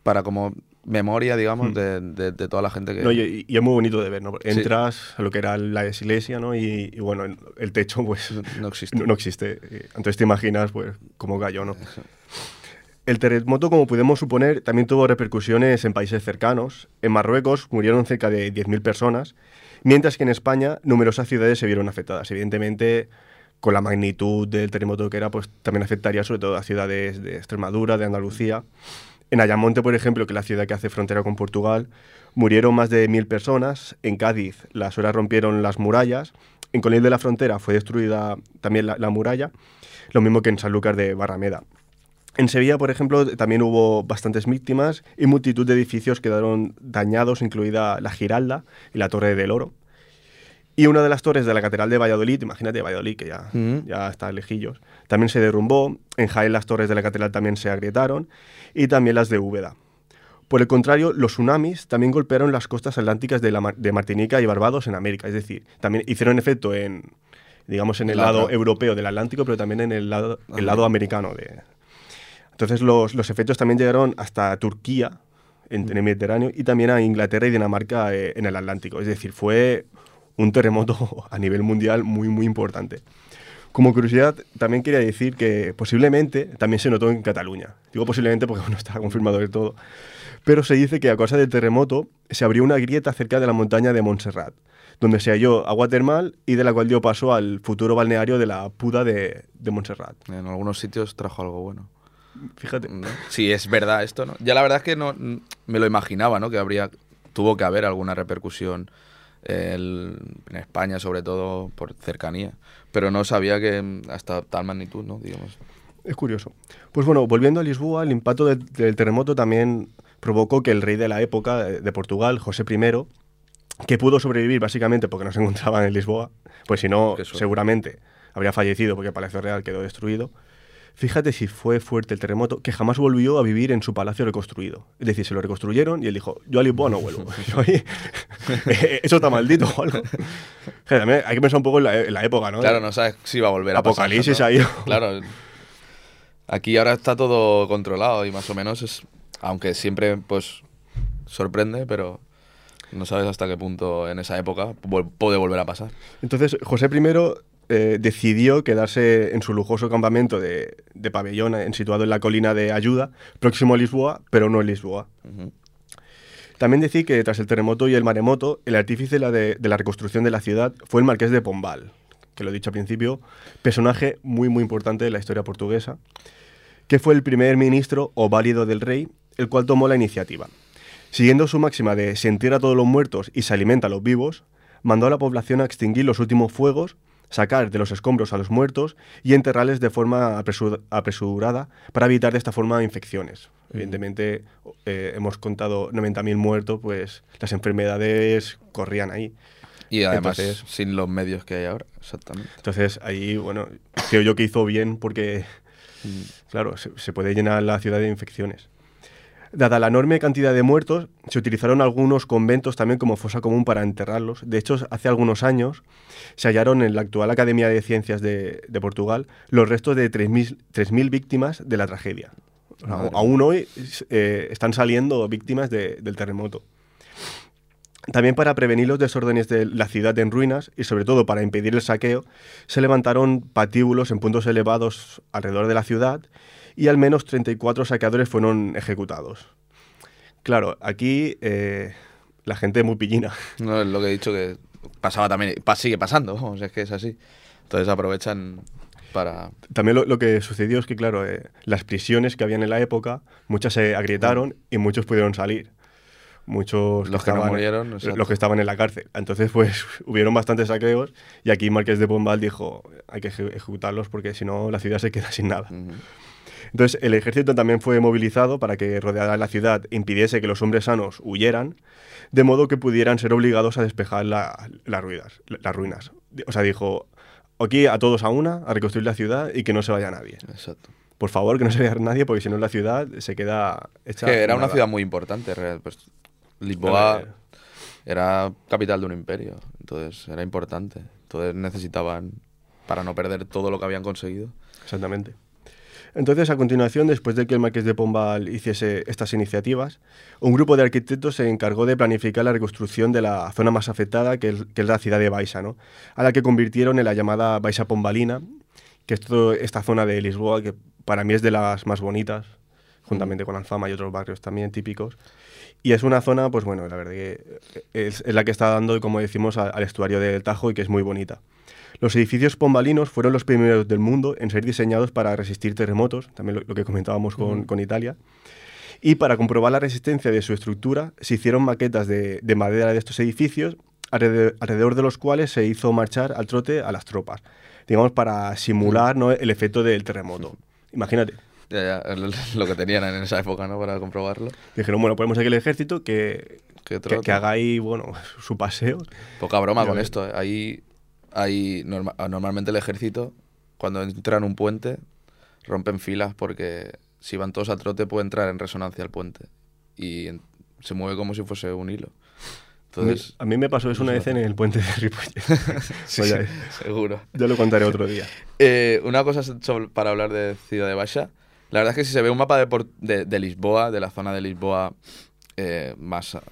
para como memoria, digamos, Hmm. de, de- de toda la gente que... No, y, y es muy bonito de ver, ¿no? Sí. Entras a lo que era la iglesia, ¿no? Y, y bueno, el, techo, pues, no existe. no, no existe. Entonces te imaginas, pues, cómo cayó, ¿no? El terremoto, como podemos suponer, también tuvo repercusiones en países cercanos. En Marruecos murieron cerca de 10.000 personas, mientras que en España numerosas ciudades se vieron afectadas. Evidentemente, con la magnitud del terremoto que era, pues también afectaría sobre todo a ciudades de Extremadura, de Andalucía. En Ayamonte, por ejemplo, que es la ciudad que hace frontera con Portugal, murieron más de 1.000 personas. En Cádiz, las horas rompieron las murallas. En Conil de la Frontera fue destruida también la, la muralla, lo mismo que en Sanlúcar de Barrameda. En Sevilla, por ejemplo, también hubo bastantes víctimas y multitud de edificios quedaron dañados, incluida la Giralda y la Torre del Oro. Y una de las torres de la Catedral de Valladolid, imagínate Valladolid, que ya, Ujú. ya está lejillos, también se derrumbó. En Jaén las torres de la Catedral también se agrietaron y también las de Úbeda. Por el contrario, los tsunamis también golpearon las costas atlánticas de, la Mar- de Martinica y Barbados en América. Es decir, también hicieron efecto en, digamos, en el La lado europeo del Atlántico, pero también en el lado, el lado americano. De... Entonces los, los efectos también llegaron hasta Turquía, en, en el Mediterráneo, y también a Inglaterra y Dinamarca eh, en el Atlántico. Es decir, fue un terremoto a nivel mundial muy, muy importante. Como curiosidad, también quería decir que posiblemente también se notó en Cataluña. Digo posiblemente porque no está confirmado del todo. Pero se dice que a causa del terremoto, se abrió una grieta cerca de la montaña de Montserrat, donde se halló agua termal y de la cual dio paso al futuro balneario de la Puda de, de Montserrat. En algunos sitios trajo algo bueno. Fíjate. ¿no? Sí, es verdad esto, ¿no? Ya la verdad es que no mm, me lo imaginaba, ¿no? Que habría, tuvo que haber alguna repercusión el- en España, sobre todo por cercanía. Pero no sabía que mm, hasta tal magnitud, ¿no? Digamos. Es curioso. Pues bueno, volviendo a Lisboa, el impacto del, del terremoto también provocó que el rey de la época de de Portugal, José I, que pudo sobrevivir básicamente porque no se encontraba en Lisboa, pues si no, seguramente habría fallecido porque el Palacio Real quedó destruido. Fíjate si fue fuerte el terremoto, que jamás volvió a vivir en su palacio reconstruido. Es decir, se lo reconstruyeron y él dijo, yo a Lisboa no vuelvo. Yo ahí- Eso está maldito o algo. Que también hay que pensar un poco en la, en la época, ¿no? Claro, no sabes si va a volver a pasar, Apocalipsis ¿no? ha ido. Claro. Aquí ahora está todo controlado y más o menos es... Aunque siempre, pues, sorprende, pero no sabes hasta qué punto en esa época puede volver a pasar. Entonces, José I eh, decidió quedarse en su lujoso campamento de, de pabellón en- situado en la colina de Ayuda, próximo a Lisboa, pero no en Lisboa. También decir que tras el terremoto y el maremoto, el artífice de la, de, de la reconstrucción de la ciudad fue el marqués de Pombal, que lo he dicho al principio, personaje muy muy importante de la historia portuguesa, que fue el primer ministro o válido del rey, el cual tomó la iniciativa. Siguiendo su máxima de se entierra a todos los muertos y se alimenta a los vivos, mandó a la población a extinguir los últimos fuegos, sacar de los escombros a los muertos y enterrarles de forma apresur- apresurada para evitar de esta forma infecciones. Evidentemente, eh, hemos contado 90.000 muertos, pues las enfermedades corrían ahí. Y además, Entonces- sin los medios que hay ahora, exactamente. Entonces, ahí, bueno, creo yo que hizo bien porque, claro, se, se puede llenar la ciudad de infecciones. Dada la enorme cantidad de muertos, se utilizaron algunos conventos también como fosa común para enterrarlos. De hecho, hace algunos años se hallaron en la actual Academia de Ciencias de, de Portugal los restos de 3.000 3.000 víctimas de la tragedia. O sea, Madre aún hoy eh, están saliendo víctimas de- del terremoto. También para prevenir los desórdenes de la ciudad en ruinas y sobre todo para impedir el saqueo, se levantaron patíbulos en puntos elevados alrededor de la ciudad y al menos 34 saqueadores fueron ejecutados. Claro, aquí eh, la gente es muy pillina. No es lo que he dicho que pasaba también, sigue pasando, vamos, es que es así. Entonces aprovechan para... También lo, lo que sucedió es que, claro, eh, las prisiones que habían en la época, muchas se agrietaron y muchos pudieron salir. Muchos Los que no estaban- murieron, exacto. los que estaban en la cárcel. Entonces, pues, hubieron bastantes saqueos y aquí Marqués de Pombal dijo, hay que eje- ejecutarlos porque si no la ciudad se queda sin nada. Ujú. Entonces, el ejército también fue movilizado para que rodeara la ciudad impidiese que los hombres sanos huyeran, de modo que pudieran ser obligados a despejar la- las ruinas, las ruinas. O sea, dijo, aquí a todos a una, a reconstruir la ciudad y que no se vaya nadie. Exacto. Por favor, que no se vaya nadie, porque si no la ciudad se queda Es hecha que era una ciudad muy importante, pues, Lisboa era capital de un imperio, entonces era importante. Entonces necesitaban, para no perder todo lo que habían conseguido. Exactamente. Entonces, a continuación, después de que el Marqués de Pombal hiciese estas iniciativas, un grupo de arquitectos se encargó de planificar la reconstrucción de la zona más afectada, que es, que es la ciudad de Baixa, ¿no? a la que convirtieron en la llamada Baixa Pombalina, que es toda esta zona de Lisboa, que para mí es de las más bonitas, juntamente con Alfama y otros barrios también típicos. Y es una zona, pues bueno, la verdad que es, la que está dando, como decimos, al estuario del Tajo y que es muy bonita. Los edificios pombalinos fueron los primeros del mundo en ser diseñados para resistir terremotos, también lo, lo que comentábamos con, con Italia. Y para comprobar la resistencia de su estructura, se hicieron maquetas de, de madera de estos edificios, alrededor, alrededor de los cuales se hizo marchar al trote a las tropas, digamos, para simular ¿no? el efecto del terremoto. Imagínate. Ya, ya, lo que tenían en esa época, ¿no? Para comprobarlo. Dijeron, bueno, ponemos aquí el ejército que, que, que haga ahí, bueno, su paseo. Poca broma Ya con esto. ¿eh? Ahí, ahí norma- normalmente el ejército, cuando entra en un puente, rompen filas porque si van todos a trote puede entrar en resonancia el puente. Y se mueve como si fuese un hilo. Entonces, a mí me pasó eso una vez en el puente de Ripollet. sí, sí, seguro. ya lo contaré otro día. Eh, una cosa para hablar de Ciudad de Baixa. La verdad es que si se ve un mapa de, de, de Lisboa, de la zona de Lisboa eh, más... ah,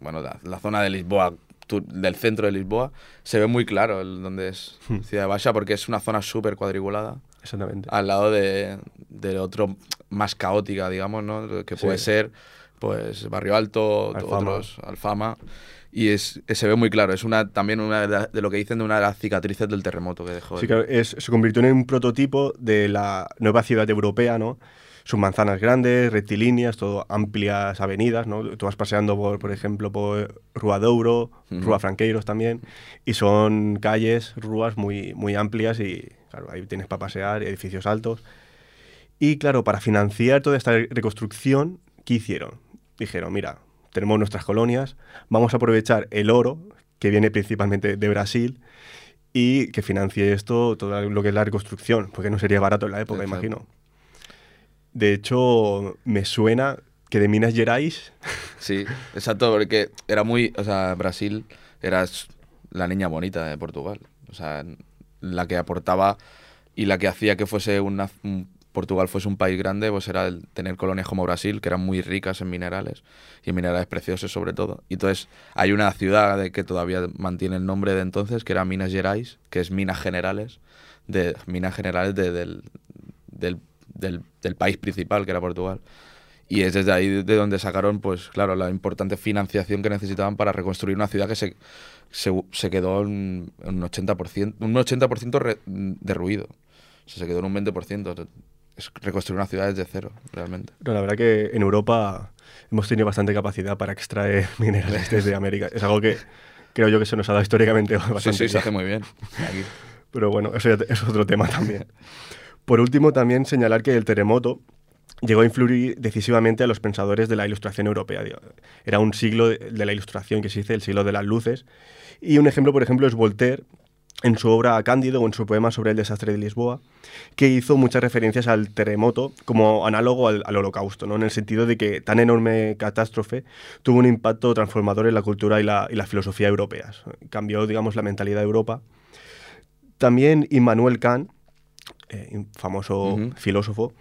Bueno, la, la zona de Lisboa, del centro de Lisboa, se ve muy claro el, dónde es Hmm. Ciudad Baixa porque es una zona súper cuadriculada Exactamente. al lado de, de otro más caótica, digamos, ¿no? Que puede Sí. ser pues Barrio Alto, Alfama. otros, Alfama. Y es, se ve muy claro, es una también una de, la- de lo que dicen de una de las cicatrices del terremoto que dejó. Sí, el- claro, es- se convirtió en un prototipo de la nueva ciudad europea, ¿no? Sus manzanas grandes, rectilíneas, todo amplias avenidas, ¿no? Tú vas paseando, por, por ejemplo, por Rua Douro. Rua Franqueiros también, y son calles, ruas muy, muy amplias y, claro, ahí tienes para pasear, y edificios altos. Y, claro, para financiar toda esta reconstrucción, ¿qué hicieron? Dijeron, mira, tenemos nuestras colonias, vamos a aprovechar el oro, que viene principalmente de Brasil, y que financie esto, todo lo que es la reconstrucción, porque no sería barato en la época, Exacto. imagino. De hecho, me suena que de Minas Gerais, Sí, exacto, porque era muy, o sea, Brasil era la niña bonita de Portugal, o sea, la que aportaba y la que hacía que fuese una, un- Portugal fuese un país grande, pues era el tener colonias como Brasil, que eran muy ricas en minerales y en minerales preciosos sobre todo. Y entonces hay una ciudad de que todavía mantiene el nombre de entonces, que era Minas Gerais, que es Minas Generales, de Minas Generales de- del, del, del- del país principal, que era Portugal. Y es desde ahí de donde sacaron, pues claro, la importante financiación que necesitaban para reconstruir una ciudad que se, se, se quedó en, un 80%, un 80% re- derruido. O sea, se quedó en un 20%. Es reconstruir una ciudad desde cero, realmente. no, la verdad que en Europa hemos tenido bastante capacidad para extraer minerales desde América. Es algo que creo yo que se nos ha dado históricamente Sí, bastante sí, se bien. hace muy bien. Aquí. Pero bueno, eso ya es otro tema también. Por último, también señalar que el terremoto llegó a influir decisivamente a los pensadores de la ilustración europea. Era un siglo de la ilustración que se dice, el siglo de las luces. Y un ejemplo, por ejemplo, es Voltaire, en su obra Cándido o en su poema sobre el desastre de Lisboa, que hizo muchas referencias al terremoto como análogo al, al holocausto, ¿no? en el sentido de que tan enorme catástrofe tuvo un impacto transformador en la cultura y la, y la filosofía europeas. Cambió, digamos, la mentalidad de Europa. También Immanuel Kant, eh, famoso filósofo,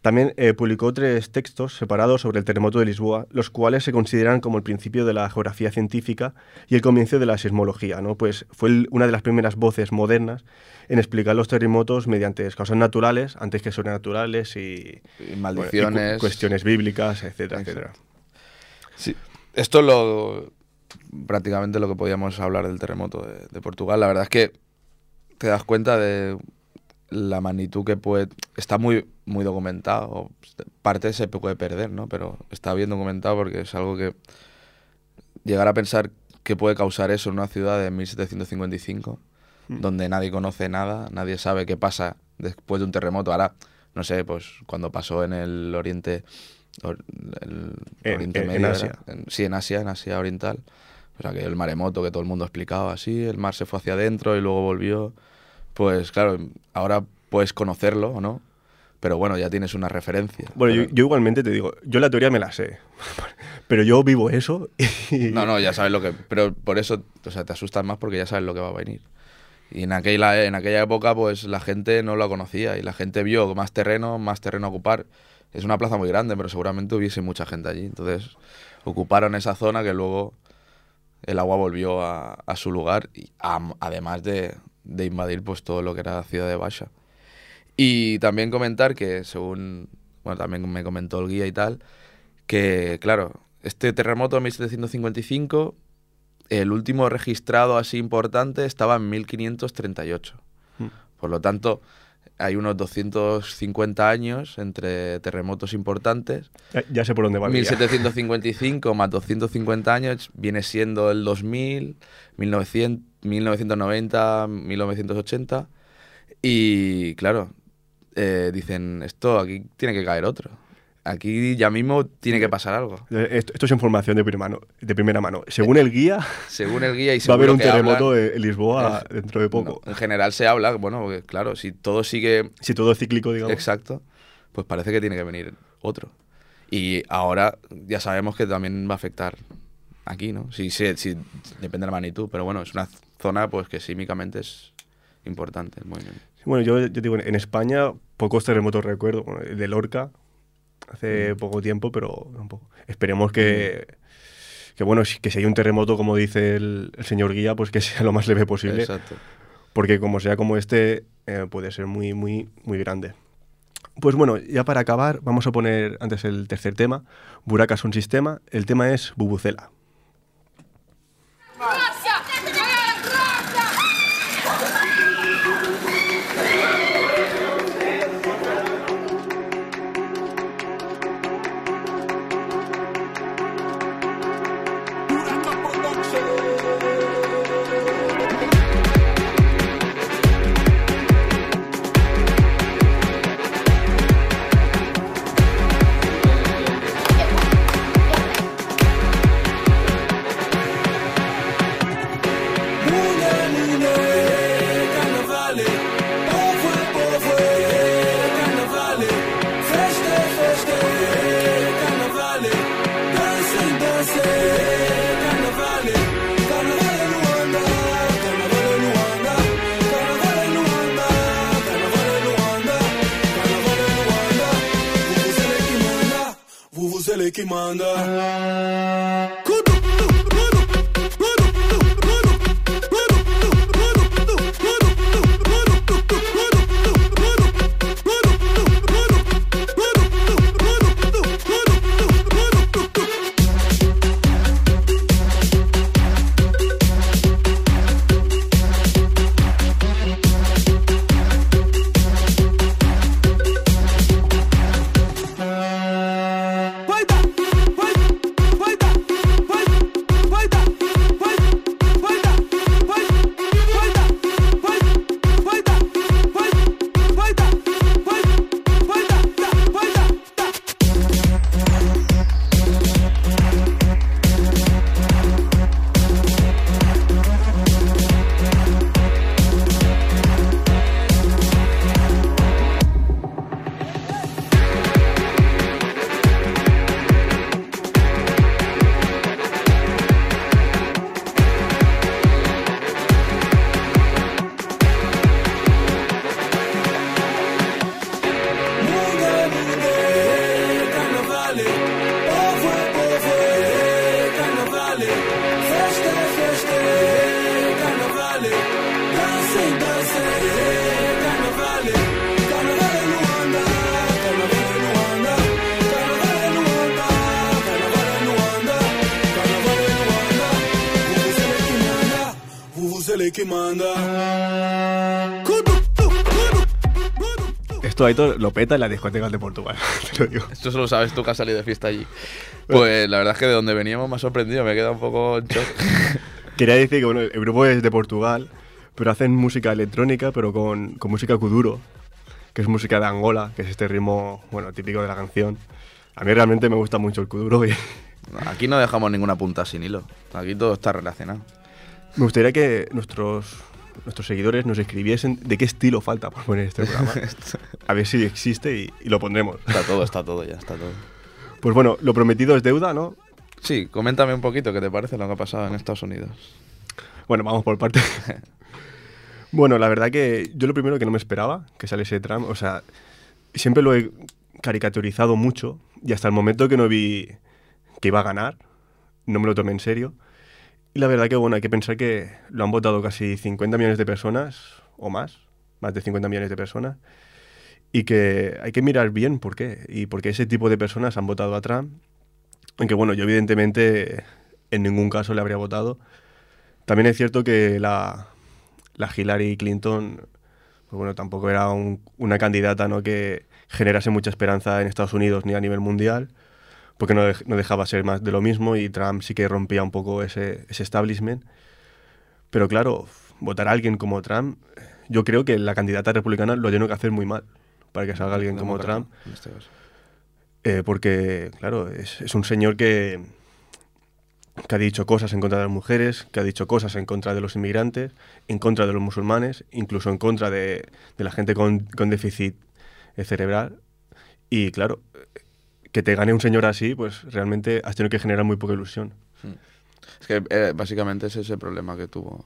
también eh, publicó tres textos separados sobre el terremoto de Lisboa, los cuales se consideran como el principio de la geografía científica y el comienzo de la sismología. ¿no? Pues fue el- una de las primeras voces modernas en explicar los terremotos mediante causas naturales antes que sobrenaturales y, Y bueno, y cu- maldiciones. cuestiones bíblicas, etcétera, Exacto. etcétera. Sí. Esto es lo, prácticamente lo que podíamos hablar del terremoto de, de Portugal. La verdad es que te das cuenta de la magnitud que puede... Está muy, muy documentado. Parte se puede perder, ¿no? Pero está bien documentado porque es algo que... Llegar a pensar que puede causar eso en una ciudad de 1755, donde nadie conoce nada, nadie sabe qué pasa después de un terremoto. Ahora, no sé, pues cuando pasó en el Oriente... or- el En- Oriente en- en Medio, era- Asia. en- sí, en Asia, en Asia Oriental. O sea, que el maremoto que todo el mundo explicaba así, el mar se fue hacia adentro y luego volvió. Pues claro, ahora puedes conocerlo o no, pero bueno, ya tienes una referencia. Bueno, yo, Pero- yo igualmente te digo, yo la teoría me la sé, pero yo vivo eso y... No, no, ya sabes lo que... Pero por eso, o sea, te asustas más porque ya sabes lo que va a venir. Y en aquella, en aquella época, pues la gente no lo conocía y la gente vio más terreno, más terreno a ocupar. Es una plaza muy grande, pero seguramente hubiese mucha gente allí. Entonces, ocuparon esa zona que luego el agua volvió a, a su lugar, y además de, de invadir pues todo lo que era la ciudad de Basha. Y también comentar que, según, bueno, también me comentó el guía y tal, que, claro, este terremoto de 1755, el último registrado así importante estaba en 1538. Mm. Por lo tanto, hay unos 250 años entre terremotos importantes. Ya, ya sé por dónde va. el día. 1755 más 250 años viene siendo el 2000, 1900, 1990, 1980. Y claro, eh, dicen, esto aquí tiene que caer otro. Aquí ya mismo tiene que pasar algo. Eh, Esto, esto es información de primera, mano, de primera mano. Según el guía, Según el guía y va a haber un terremoto en Lisboa eh, dentro de poco. no, en general se habla, bueno, porque, claro, si todo sigue Si todo es cíclico, digamos. exacto, pues parece que tiene que venir otro. Y ahora ya sabemos que también va a afectar aquí, ¿no? Sí, sí, sí, depende de la magnitud, pero bueno, es una zona pues que sísmicamente es importante el movimiento. Bueno, yo, yo digo, en España pocos terremotos recuerdo. Bueno, el de Lorca hace Mm. poco tiempo, pero tampoco. Esperemos que, que bueno, que si hay un terremoto, como dice el, el señor guía, pues que sea lo más leve posible. Exacto. Porque como sea como este, eh, puede ser muy, muy, muy grande. Pues bueno, ya para acabar, vamos a poner antes el tercer tema. Buraca es un sistema. El tema es Bubucela. Manda. Aitor lo peta en las discotecas de Portugal, te lo digo. Esto solo sabes tú que has salido de fiesta allí. Pues la verdad es que de donde veníamos me ha sorprendido, me he quedado un poco en shock. Quería decir que bueno, el grupo es de Portugal, pero hacen música electrónica, pero con, con música kuduro, que es música de Angola, que es este ritmo bueno, típico de la canción. A mí realmente me gusta mucho el kuduro y Aquí no dejamos ninguna punta sin hilo. Aquí todo está relacionado. me gustaría que nuestros, nuestros seguidores nos escribiesen de qué estilo falta por poner este programa. A ver si existe y, y lo pondremos. Está todo, está todo, ya está todo. Pues bueno, lo prometido es deuda, ¿no? Sí, coméntame un poquito qué te parece lo que ha pasado en Estados Unidos. Bueno, vamos por parte. bueno, la verdad que yo lo primero que no me esperaba que saliese Trump, o sea, siempre lo he caricaturizado mucho y hasta el momento que no vi que iba a ganar, no me lo tomé en serio. Y la verdad que, bueno, hay que pensar que lo han votado casi 50 millones de personas o más, más de 50 millones de personas, y que hay que mirar bien por qué, y por qué ese tipo de personas han votado a Trump. Aunque, bueno, yo evidentemente en ningún caso le habría votado. También es cierto que la, la Hillary Clinton, pues bueno, tampoco era un- una candidata ¿no? que generase mucha esperanza en Estados Unidos ni a nivel mundial, porque no, no dejaba ser más de lo mismo y Trump sí que rompía un poco ese, ese establishment. Pero claro, votar a alguien como Trump, yo creo que la candidata republicana lo tiene que hacer muy mal para que salga alguien como Trump. este. Eh, porque, claro, es, es un señor que, que ha dicho cosas en contra de las mujeres, que ha dicho cosas en contra de los inmigrantes, en contra de los musulmanes, incluso en contra de, de la gente con, con déficit eh, cerebral. Y claro, que te gane un señor así, pues realmente has tenido que generar muy poca ilusión. Es que eh, básicamente ese es el problema que tuvo.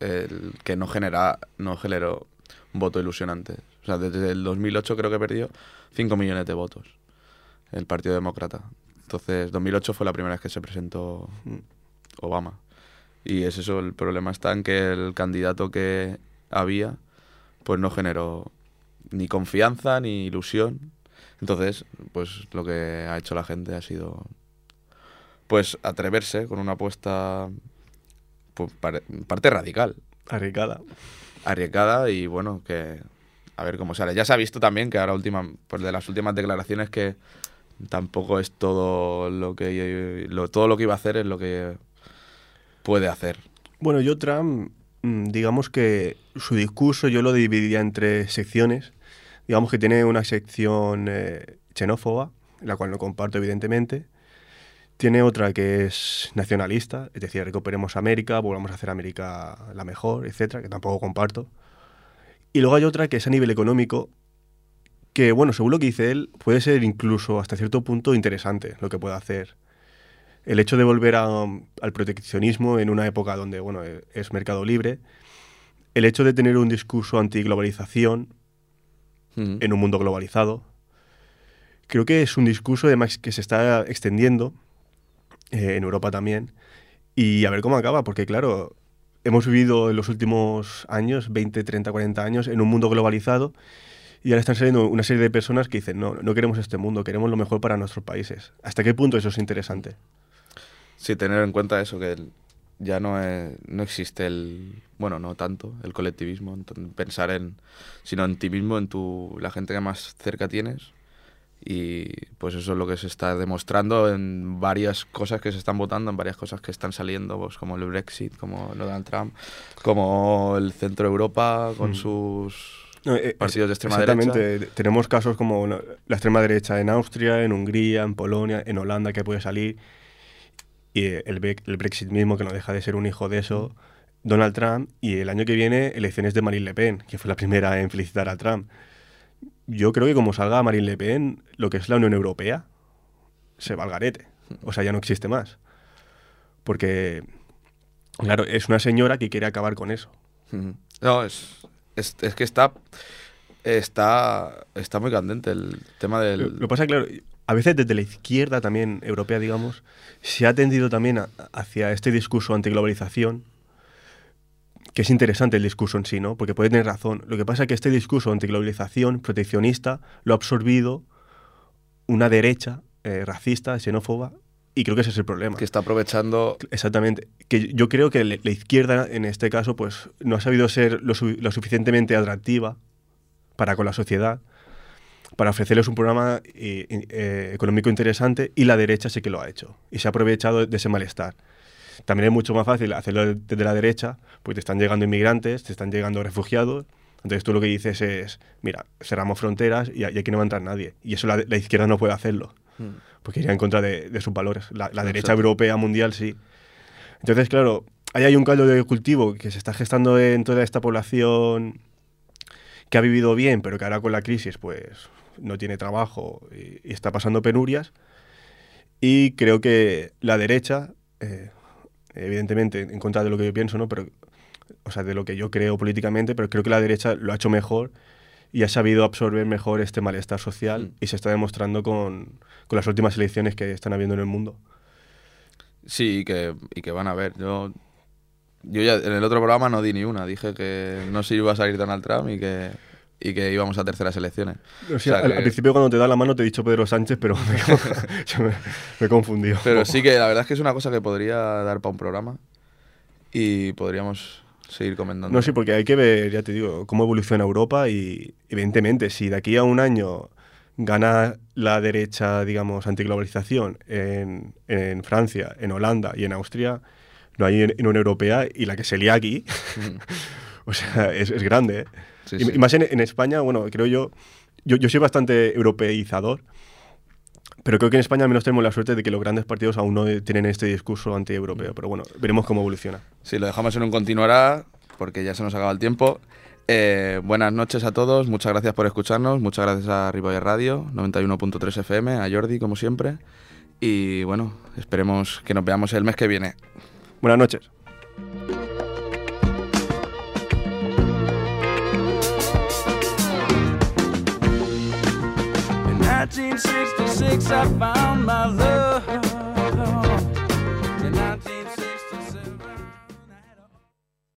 El que no genera, no generó un voto ilusionante. O sea, desde el 2008 creo que perdió 5 millones de votos el Partido Demócrata. Entonces, 2008 fue la primera vez que se presentó Obama. Y es eso, el problema está en que el candidato que había, pues no generó ni confianza ni ilusión. Entonces, pues lo que ha hecho la gente ha sido pues atreverse con una apuesta pues, parte radical, Arriesgada. arriesgada y bueno, que a ver cómo sale. Ya se ha visto también que ahora última, pues de las últimas declaraciones que tampoco es todo lo que lo, todo lo que iba a hacer es lo que puede hacer. Bueno, yo Trump, mm, digamos que su discurso yo lo dividiría en tres secciones. Digamos que tiene una sección eh, xenófoba, la cual no comparto evidentemente. Tiene otra que es nacionalista, es decir, recuperemos América, volvamos a hacer América la mejor, etcétera, que tampoco comparto. Y luego hay otra que es a nivel económico, que, bueno, según lo que dice él, puede ser incluso hasta cierto punto interesante lo que puede hacer. El hecho de volver um, al proteccionismo en una época donde, bueno, e- es mercado libre, el hecho de tener un discurso antiglobalización En un mundo globalizado, creo que es un discurso además que se está extendiendo eh, en Europa también y a ver cómo acaba, porque claro, hemos vivido en los últimos años, 20, 30, 40 años, en un mundo globalizado y ahora están saliendo una serie de personas que dicen, no, no queremos este mundo, queremos lo mejor para nuestros países. ¿Hasta qué punto eso es interesante? Sí, tener en cuenta eso, que el- ya no, es- no existe el, bueno, no tanto, el colectivismo, pensar en, sino en ti mismo, en tu, la gente que más cerca tienes. Y pues eso es lo que se está demostrando en varias cosas que se están votando, en varias cosas que están saliendo, pues como el Brexit, como Donald Trump, como el centro Europa con Mm. sus No, eh, partidos de extrema Exactamente. derecha. Tenemos casos como la extrema derecha en Austria, en Hungría, en Polonia, en Holanda, que puede salir. Y el, el Brexit mismo, que no deja de ser un hijo de eso. Donald Trump. Y el año que viene, elecciones de Marine Le Pen, que fue la primera en felicitar a Trump. Yo creo que como salga Marine Le Pen, lo que es la Unión Europea se va al garete. O sea, ya no existe más. Porque, claro, es una señora que quiere acabar con eso. No, es, es, es que está, está, está muy candente el tema Lo, del... lo que pasa claro, a veces desde la izquierda también europea, digamos, se ha tendido también a- hacia este discurso antiglobalización, que es interesante el discurso en sí, ¿no? Porque puede tener razón. Lo que pasa es que este discurso antiglobalización, proteccionista, lo ha absorbido una derecha eh, racista, xenófoba, y creo que ese es el problema. que está aprovechando Exactamente. Que yo creo que la izquierda, en este caso, pues no ha sabido ser lo, su- lo suficientemente atractiva para con la sociedad, para ofrecerles un programa eh, eh, económico interesante, y la derecha sí que lo ha hecho. Y se ha aprovechado de ese malestar. También es mucho más fácil hacerlo desde la derecha, porque te están llegando inmigrantes, te están llegando refugiados. Entonces tú lo que dices es, mira, cerramos fronteras y, aquí no va a entrar nadie. Y eso la, la izquierda no puede hacerlo, porque iría en contra de, de sus valores. La, la derecha europea mundial sí. Entonces, claro, ahí hay un caldo de cultivo que se está gestando en toda esta población que ha vivido bien, pero que ahora con la crisis pues no tiene trabajo y, y está pasando penurias. Y creo que la derecha, eh, evidentemente en contra de lo que yo pienso, ¿no? Pero, o sea, de lo que yo creo políticamente, pero creo que la derecha lo ha hecho mejor y ha sabido absorber mejor este malestar social Mm. y se está demostrando con, con las últimas elecciones que están habiendo en el mundo. Sí, y que, y que van a ver. Yo, yo ya en el otro programa no di ni una. Dije que no se iba a salir Donald Trump y que, y que íbamos a terceras elecciones. O sea, O sea al, que- al principio cuando te da la mano te he dicho Pedro Sánchez, pero me, me, me he confundido. Pero sí que la verdad es que es una cosa que podría dar para un programa y podríamos seguir comentando. No, sí, porque hay que ver, ya te digo, cómo evoluciona Europa y evidentemente si de aquí a un año gana la derecha, digamos, antiglobalización en, en Francia, en Holanda y en Austria, no hay en, en Unión Europea y la que se lía aquí, o sea, es, es grande. ¿eh? Sí, y, sí. y más en, en España, bueno, creo yo, yo, yo soy bastante europeizador, pero creo que en España al menos tenemos la suerte de que los grandes partidos aún no tienen este discurso anti-europeo, pero bueno, veremos cómo evoluciona. Sí, lo dejamos en un continuará porque ya se nos acaba el tiempo. Eh, buenas noches a todos, muchas gracias por escucharnos, muchas gracias a Riboya Radio, 91.3 FM, a Jordi como siempre. Y bueno, esperemos que nos veamos el mes que viene. Buenas noches. 1966, I found my love.